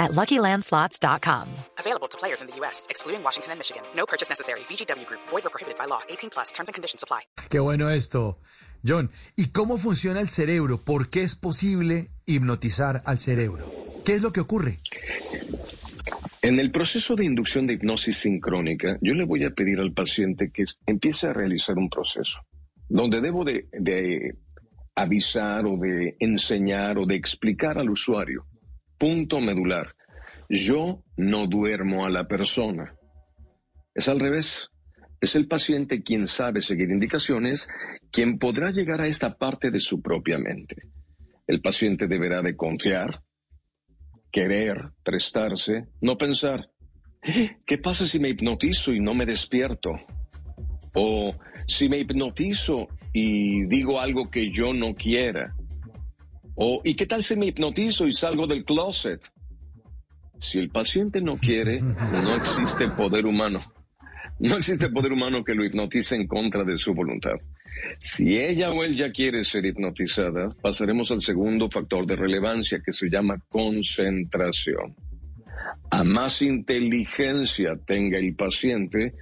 at LuckyLandSlots.com. Available to players in the U.S., excluding Washington and Michigan. No purchase necessary. VGW Group. Void or prohibited by law. 18 plus. Terms and conditions apply. Qué bueno esto, John. ¿Y cómo funciona el cerebro? ¿Por qué es posible hipnotizar al cerebro? ¿Qué es lo que ocurre? En el proceso de inducción de hipnosis sincrónica, yo le voy a pedir al paciente que empiece a realizar un proceso donde debo de, de avisar o de enseñar o de explicar al usuario. Punto medular. Yo no duermo a la persona. Es al revés. Es el paciente quien sabe seguir indicaciones, quien podrá llegar a esta parte de su propia mente. El paciente deberá de confiar, querer, prestarse, no pensar, ¿qué pasa si me hipnotizo y no me despierto? O si me hipnotizo y digo algo que yo no quiera. O ¿y qué tal si me hipnotizo y salgo del closet? Si el paciente no quiere, no existe poder humano. No existe poder humano que lo hipnotice en contra de su voluntad. Si ella o él ya quiere ser hipnotizada, pasaremos al segundo factor de relevancia que se llama concentración. A más inteligencia tenga el paciente,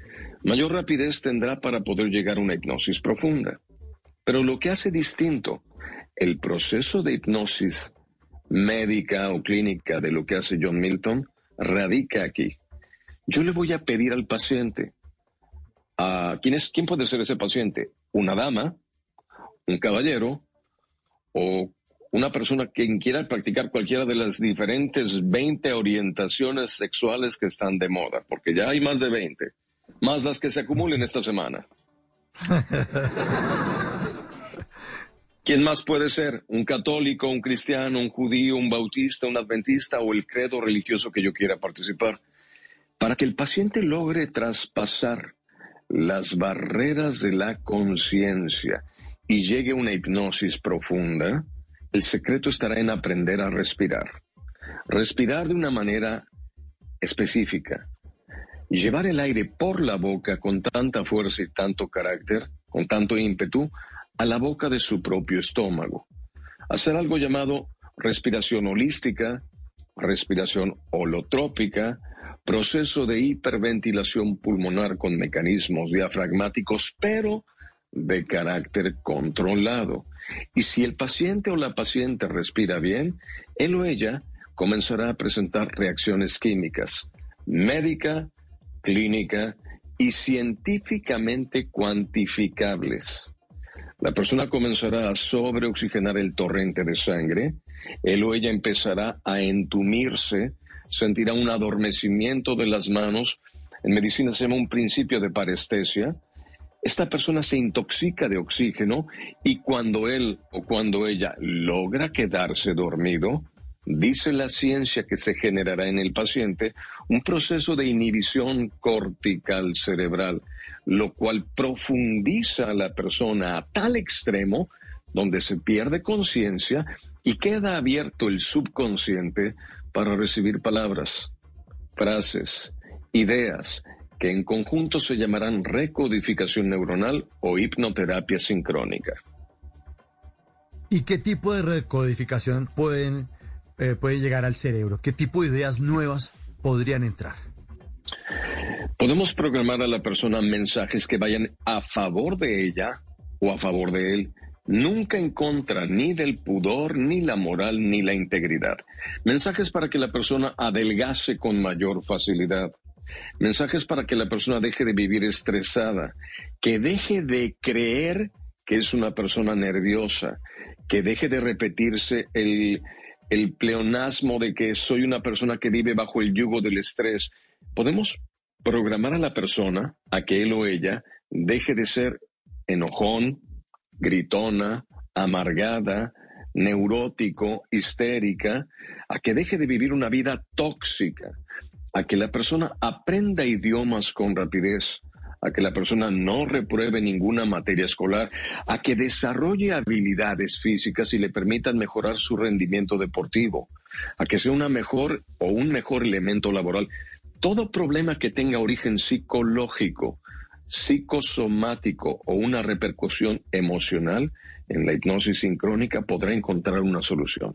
mayor rapidez tendrá para poder llegar a una hipnosis profunda. Pero lo que hace distinto el proceso de hipnosis médica o clínica de lo que hace John Milton radica aquí. Yo le voy a pedir al paciente, a, ¿quién, es, ¿quién puede ser ese paciente? Una dama, un caballero o una persona que quiera practicar cualquiera de las diferentes 20 orientaciones sexuales que están de moda, porque ya hay más de 20, más las que se acumulen esta semana. ¿Quién más puede ser? ¿Un católico, un cristiano, un judío, un bautista, un adventista o el credo religioso que yo quiera participar? Para que el paciente logre traspasar las barreras de la conciencia y llegue a una hipnosis profunda, el secreto estará en aprender a respirar. Respirar de una manera específica. Llevar el aire por la boca con tanta fuerza y tanto carácter, con tanto ímpetu, a la boca de su propio estómago. Hacer algo llamado respiración holística, respiración holotrópica, proceso de hiperventilación pulmonar con mecanismos diafragmáticos, pero de carácter controlado. Y si el paciente o la paciente respira bien, él o ella comenzará a presentar reacciones químicas, médica, clínica y científicamente cuantificables. La persona comenzará a sobreoxigenar el torrente de sangre, él o ella empezará a entumirse, sentirá un adormecimiento de las manos, en medicina se llama un principio de parestesia, esta persona se intoxica de oxígeno y cuando él o cuando ella logra quedarse dormido, dice la ciencia que se generará en el paciente un proceso de inhibición cortical cerebral, lo cual profundiza a la persona a tal extremo donde se pierde conciencia y queda abierto el subconsciente para recibir palabras, frases, ideas que en conjunto se llamarán recodificación neuronal o hipnoterapia sincrónica. ¿Y qué tipo de recodificación pueden eh, puede llegar al cerebro? ¿Qué tipo de ideas nuevas podrían entrar? Podemos programar a la persona mensajes que vayan a favor de ella o a favor de él, nunca en contra ni del pudor, ni la moral, ni la integridad. Mensajes para que la persona adelgace con mayor facilidad. Mensajes para que la persona deje de vivir estresada, que deje de creer que es una persona nerviosa, que deje de repetirse el, el pleonasmo de que soy una persona que vive bajo el yugo del estrés. Podemos programar a la persona a que él o ella deje de ser enojón, gritona, amargada, neurótico, histérica, a que deje de vivir una vida tóxica, a que la persona aprenda idiomas con rapidez, a que la persona no repruebe ninguna materia escolar, a que desarrolle habilidades físicas y le permitan mejorar su rendimiento deportivo, a que sea una mejor o un mejor elemento laboral. Todo problema que tenga origen psicológico, psicosomático o una repercusión emocional en la hipnosis sincrónica podrá encontrar una solución.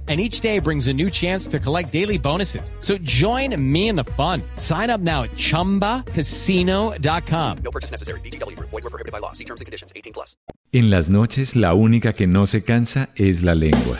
And each day brings a new chance to collect daily bonuses. So join me in the fun. Sign up now at chumbacasino.com. No purchase necessary. VGW Group. Void were prohibited by law. See terms and conditions. 18 plus. En las noches la única que no se cansa es la lengua.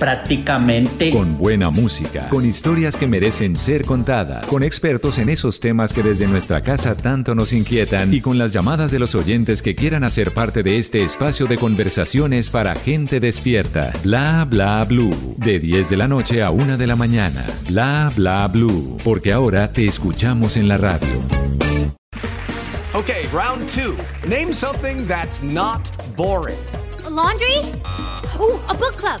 prácticamente. Con buena música, con historias que merecen ser contadas, con expertos en esos temas que desde nuestra casa tanto nos inquietan y con las llamadas de los oyentes que quieran hacer parte de este espacio de conversaciones para gente despierta. Bla bla blue. De 10 de la noche a 1 de la mañana. Bla bla blue. Porque ahora te escuchamos en la radio. Okay, round two. Name something that's not boring. A laundry? Ooh, a book club.